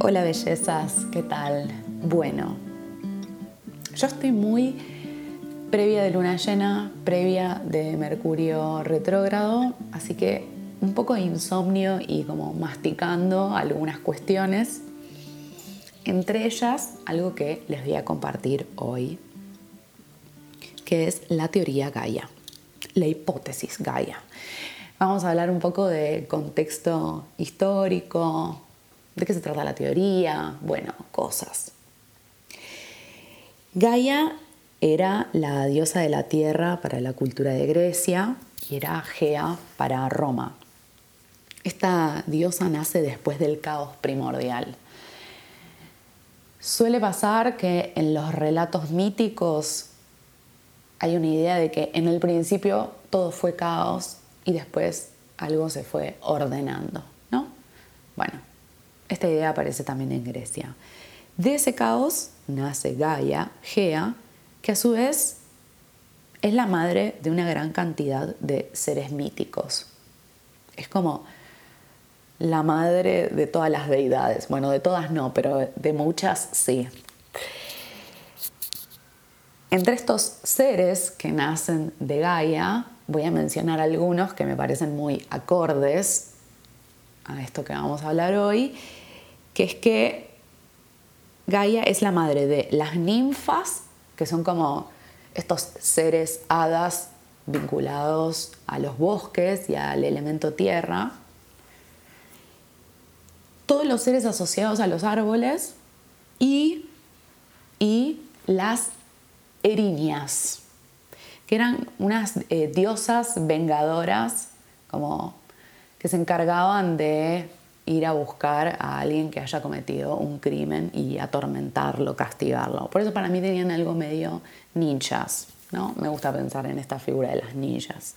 Hola bellezas, ¿qué tal? Bueno, yo estoy muy previa de luna llena, previa de Mercurio retrógrado, así que un poco de insomnio y como masticando algunas cuestiones, entre ellas algo que les voy a compartir hoy, que es la teoría Gaia, la hipótesis Gaia. Vamos a hablar un poco de contexto histórico, de qué se trata la teoría, bueno, cosas. Gaia era la diosa de la tierra para la cultura de Grecia y era Gea para Roma. Esta diosa nace después del caos primordial. Suele pasar que en los relatos míticos hay una idea de que en el principio todo fue caos y después algo se fue ordenando, ¿no? Bueno, esta idea aparece también en Grecia. De ese caos nace Gaia, Gea, que a su vez es la madre de una gran cantidad de seres míticos. Es como la madre de todas las deidades. Bueno, de todas no, pero de muchas sí. Entre estos seres que nacen de Gaia, voy a mencionar algunos que me parecen muy acordes a esto que vamos a hablar hoy, que es que Gaia es la madre de las ninfas, que son como estos seres hadas vinculados a los bosques y al elemento tierra, todos los seres asociados a los árboles y, y las erinias, que eran unas eh, diosas vengadoras, como que se encargaban de ir a buscar a alguien que haya cometido un crimen y atormentarlo, castigarlo. Por eso para mí tenían algo medio ninjas, ¿no? Me gusta pensar en esta figura de las ninjas.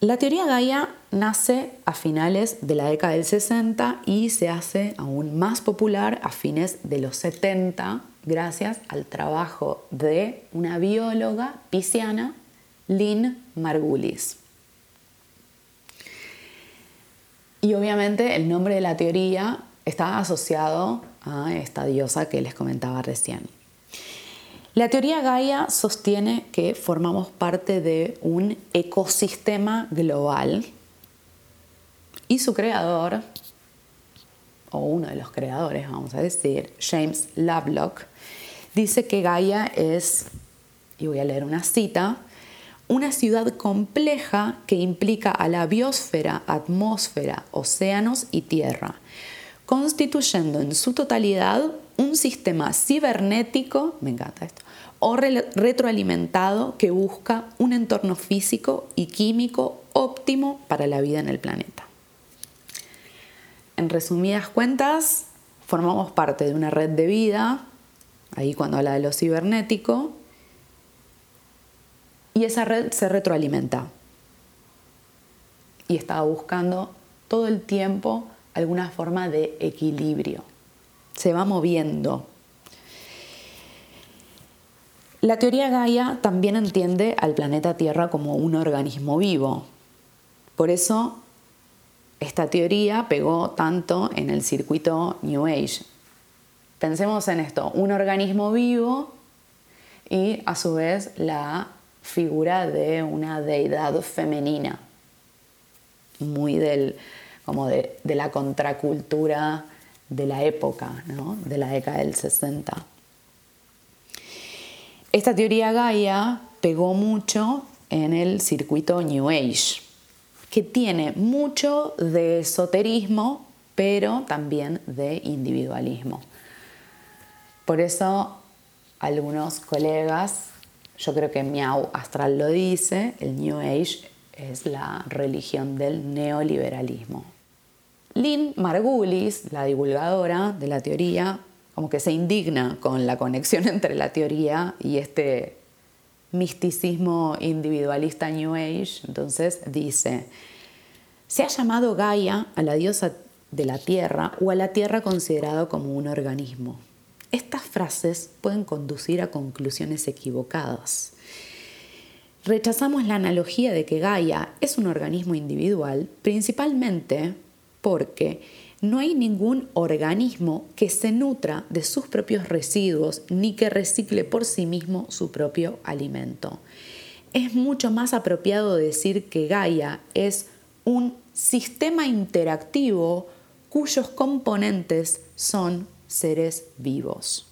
La teoría Gaia nace a finales de la década del 60 y se hace aún más popular a fines de los 70 gracias al trabajo de una bióloga pisciana, Lynn Margulis. Y obviamente el nombre de la teoría está asociado a esta diosa que les comentaba recién. La teoría Gaia sostiene que formamos parte de un ecosistema global y su creador, o uno de los creadores, vamos a decir, James Lovelock, dice que Gaia es, y voy a leer una cita, una ciudad compleja que implica a la biosfera, atmósfera, océanos y tierra, constituyendo en su totalidad un sistema cibernético, me encanta esto, o retroalimentado que busca un entorno físico y químico óptimo para la vida en el planeta. En resumidas cuentas, formamos parte de una red de vida, ahí cuando habla de lo cibernético, y esa red se retroalimenta. Y estaba buscando todo el tiempo alguna forma de equilibrio se va moviendo. La teoría Gaia también entiende al planeta Tierra como un organismo vivo. Por eso esta teoría pegó tanto en el circuito New Age. Pensemos en esto, un organismo vivo y a su vez la figura de una deidad femenina, muy del, como de, de la contracultura de la época, de la década del 60. Esta teoría Gaia pegó mucho en el circuito New Age, que tiene mucho de esoterismo, pero también de individualismo. Por eso algunos colegas, yo creo que Miau Astral lo dice, el New Age es la religión del neoliberalismo. Lynn Margulis, la divulgadora de la teoría, como que se indigna con la conexión entre la teoría y este misticismo individualista New Age. Entonces dice, se ha llamado Gaia a la diosa de la Tierra o a la Tierra considerado como un organismo. estas frases pueden conducir a conclusiones equivocadas. Rechazamos la analogía de que Gaia es un organismo individual principalmente porque no hay ningún organismo que se nutra de sus propios residuos ni que recicle por sí mismo su propio alimento. Es mucho más apropiado decir que Gaia es un sistema interactivo cuyos componentes son seres vivos.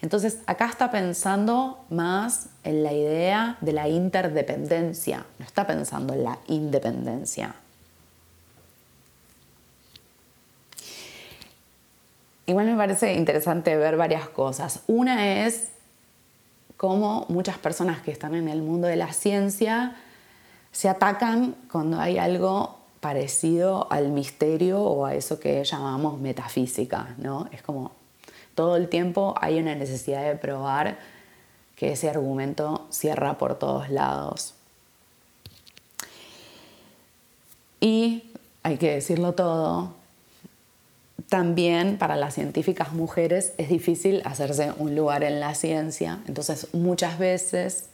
Entonces, acá está pensando más en la idea de la interdependencia, no está pensando en la independencia. Igual me parece interesante ver varias cosas. Una es cómo muchas personas que están en el mundo de la ciencia se atacan cuando hay algo parecido al misterio o a eso que llamamos metafísica, ¿no? Es como todo el tiempo hay una necesidad de probar que ese argumento cierra por todos lados. Y hay que decirlo todo, también para las científicas mujeres es difícil hacerse un lugar en la ciencia, entonces muchas veces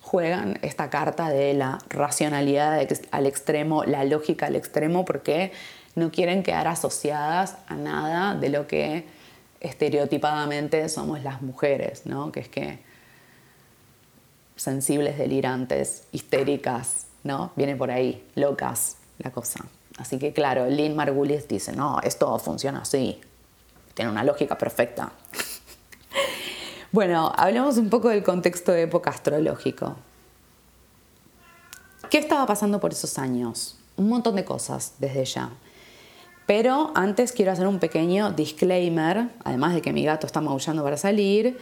juegan esta carta de la racionalidad al extremo, la lógica al extremo, porque no quieren quedar asociadas a nada de lo que estereotipadamente somos las mujeres, ¿no? Que es que sensibles, delirantes, histéricas, ¿no? Viene por ahí, locas la cosa. Así que claro, Lynn Margulis dice, no, esto funciona así, tiene una lógica perfecta. bueno, hablemos un poco del contexto de época astrológico. ¿Qué estaba pasando por esos años? Un montón de cosas desde ya. Pero antes quiero hacer un pequeño disclaimer, además de que mi gato está maullando para salir,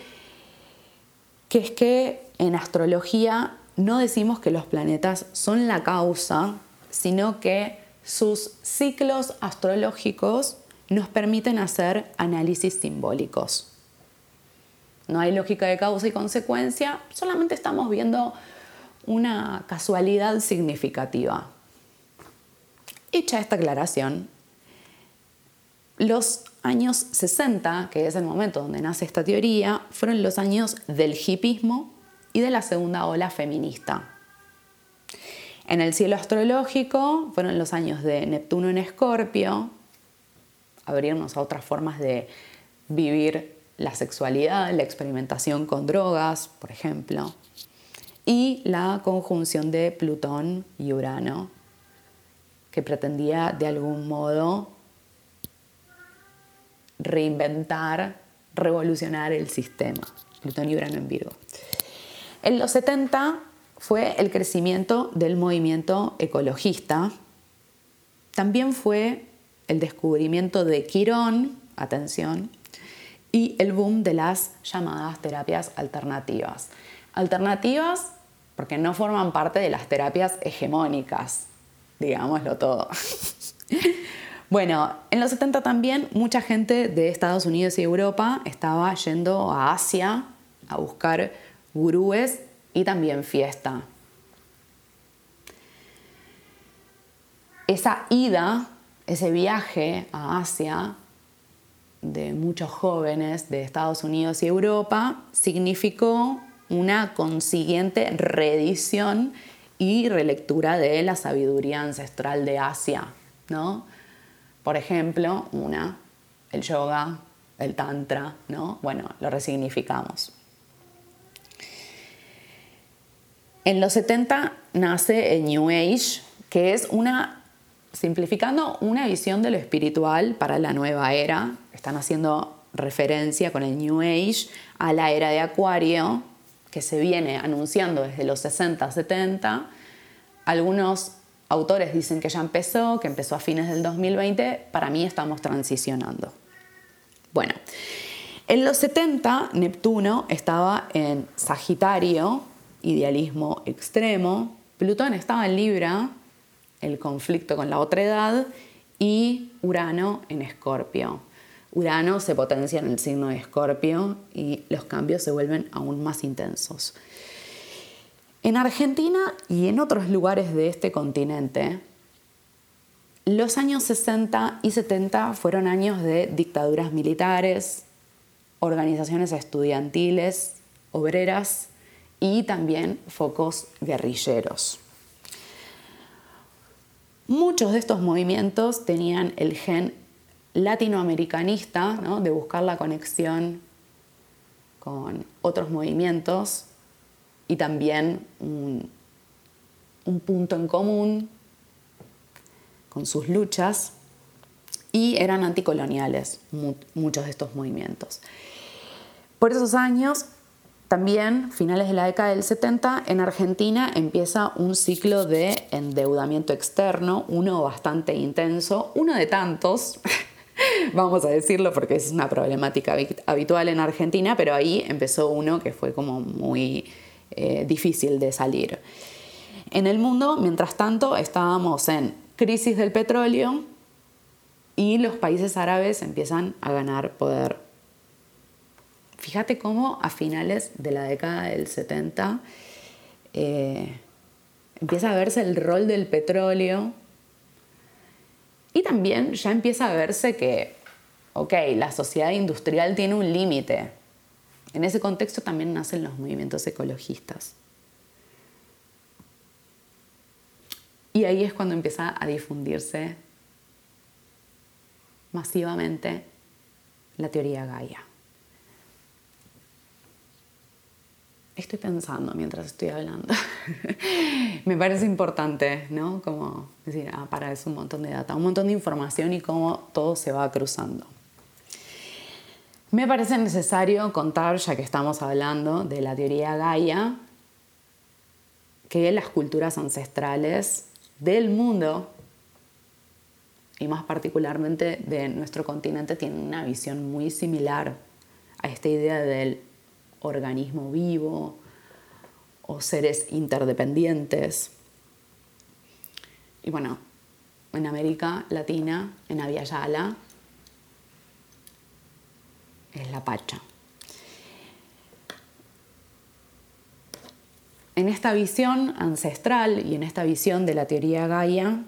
que es que en astrología no decimos que los planetas son la causa, sino que sus ciclos astrológicos nos permiten hacer análisis simbólicos. No hay lógica de causa y consecuencia, solamente estamos viendo una casualidad significativa. Hecha esta aclaración, los años 60, que es el momento donde nace esta teoría, fueron los años del hipismo y de la segunda ola feminista. En el cielo astrológico fueron los años de Neptuno en Escorpio, abrirnos a otras formas de vivir la sexualidad, la experimentación con drogas, por ejemplo, y la conjunción de Plutón y Urano, que pretendía de algún modo reinventar, revolucionar el sistema. Plutón y Urano en Virgo. En los 70 fue el crecimiento del movimiento ecologista. También fue el descubrimiento de Quirón, atención, y el boom de las llamadas terapias alternativas. Alternativas porque no forman parte de las terapias hegemónicas, digámoslo todo. Bueno, en los 70 también mucha gente de Estados Unidos y Europa estaba yendo a Asia a buscar gurúes y también fiesta. Esa ida, ese viaje a Asia de muchos jóvenes de Estados Unidos y Europa significó una consiguiente reedición y relectura de la sabiduría ancestral de Asia, ¿no? Por ejemplo, una, el yoga, el tantra, ¿no? Bueno, lo resignificamos. En los 70 nace el New Age, que es una, simplificando, una visión de lo espiritual para la nueva era. Están haciendo referencia con el New Age a la era de Acuario, que se viene anunciando desde los 60, 70. Algunos autores dicen que ya empezó, que empezó a fines del 2020, para mí estamos transicionando. Bueno, en los 70 Neptuno estaba en Sagitario, idealismo extremo, Plutón estaba en Libra, el conflicto con la otra edad, y Urano en Escorpio. Urano se potencia en el signo de Escorpio y los cambios se vuelven aún más intensos. En Argentina y en otros lugares de este continente, los años 60 y 70 fueron años de dictaduras militares, organizaciones estudiantiles, obreras y también focos guerrilleros. Muchos de estos movimientos tenían el gen latinoamericanista, de buscar la conexión con otros movimientos y también un, punto en común con sus luchas y eran anticoloniales muchos de estos movimientos. Por esos años, también, finales de la década del 70, en Argentina empieza un ciclo de endeudamiento externo, uno bastante intenso, uno de tantos vamos a decirlo porque es una problemática habitual en Argentina, pero ahí empezó uno que fue como muy eh, difícil de salir. En el mundo, mientras tanto, estábamos en crisis del petróleo y los países árabes empiezan a ganar poder. Fíjate cómo a finales de la década del 70 eh, empieza a verse el rol del petróleo y también ya empieza a verse que, ok, la sociedad industrial tiene un límite. En ese contexto también nacen los movimientos ecologistas. Y ahí es cuando empieza a difundirse masivamente la teoría Gaia. Estoy pensando mientras estoy hablando? Me parece importante, ¿no? Como decir, ah, para eso un montón de data, un montón de información y cómo todo se va cruzando. Me parece necesario contar, ya que estamos hablando de la teoría Gaia, que las culturas ancestrales del mundo, y más particularmente de nuestro continente, tienen una visión muy similar a esta idea del organismo vivo o seres interdependientes. Y bueno, en América Latina, en Aviala, es la Pacha. En esta visión ancestral y en esta visión de la teoría Gaia,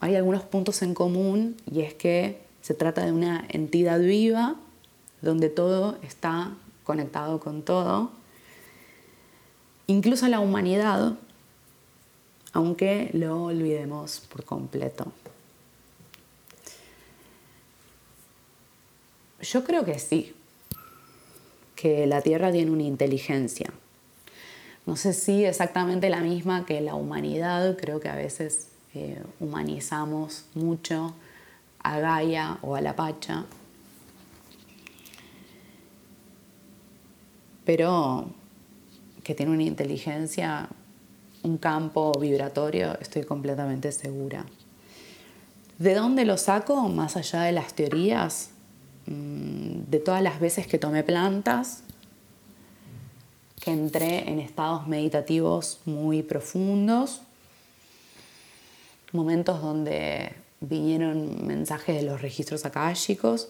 hay algunos puntos en común y es que se trata de una entidad viva donde todo está conectado con todo, incluso la humanidad, aunque lo olvidemos por completo. Yo creo que sí, que la Tierra tiene una inteligencia. No sé si exactamente la misma que la humanidad, creo que a veces eh, humanizamos mucho a Gaia o a la Pacha, pero que tiene una inteligencia, un campo vibratorio, estoy completamente segura. ¿De dónde lo saco? Más allá de las teorías, mm, de todas las veces que tomé plantas, que entré en estados meditativos muy profundos, momentos donde vinieron mensajes de los registros akáshicos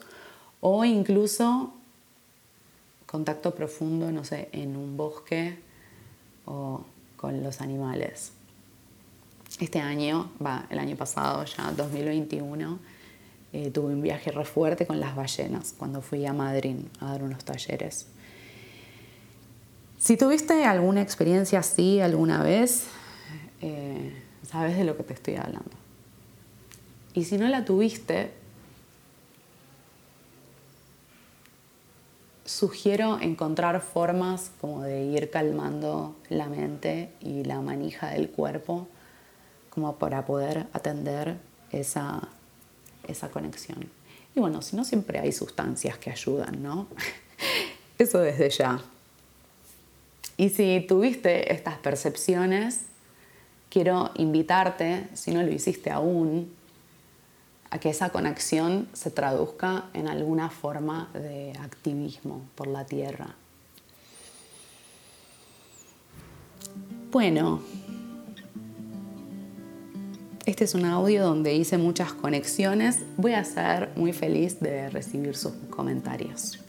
o incluso contacto profundo, no sé, en un bosque o con los animales. Este año, va, el año pasado, ya 2021, eh, tuve un viaje re fuerte con las ballenas cuando fui a Madrid a dar unos talleres. Si tuviste alguna experiencia así alguna vez, eh, sabes de lo que te estoy hablando. Y si no la tuviste, sugiero encontrar formas como de ir calmando la mente y la manija del cuerpo como para poder atender esa, esa conexión. Y bueno, si no siempre hay sustancias que ayudan, ¿no? Eso desde ya. Y si tuviste estas percepciones, quiero invitarte, si no lo hiciste aún, que esa conexión se traduzca en alguna forma de activismo por la tierra. Bueno, este es un audio donde hice muchas conexiones. Voy a ser muy feliz de recibir sus comentarios.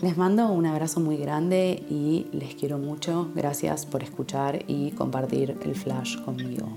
Les mando un abrazo muy grande y les quiero mucho. Gracias por escuchar y compartir el flash conmigo.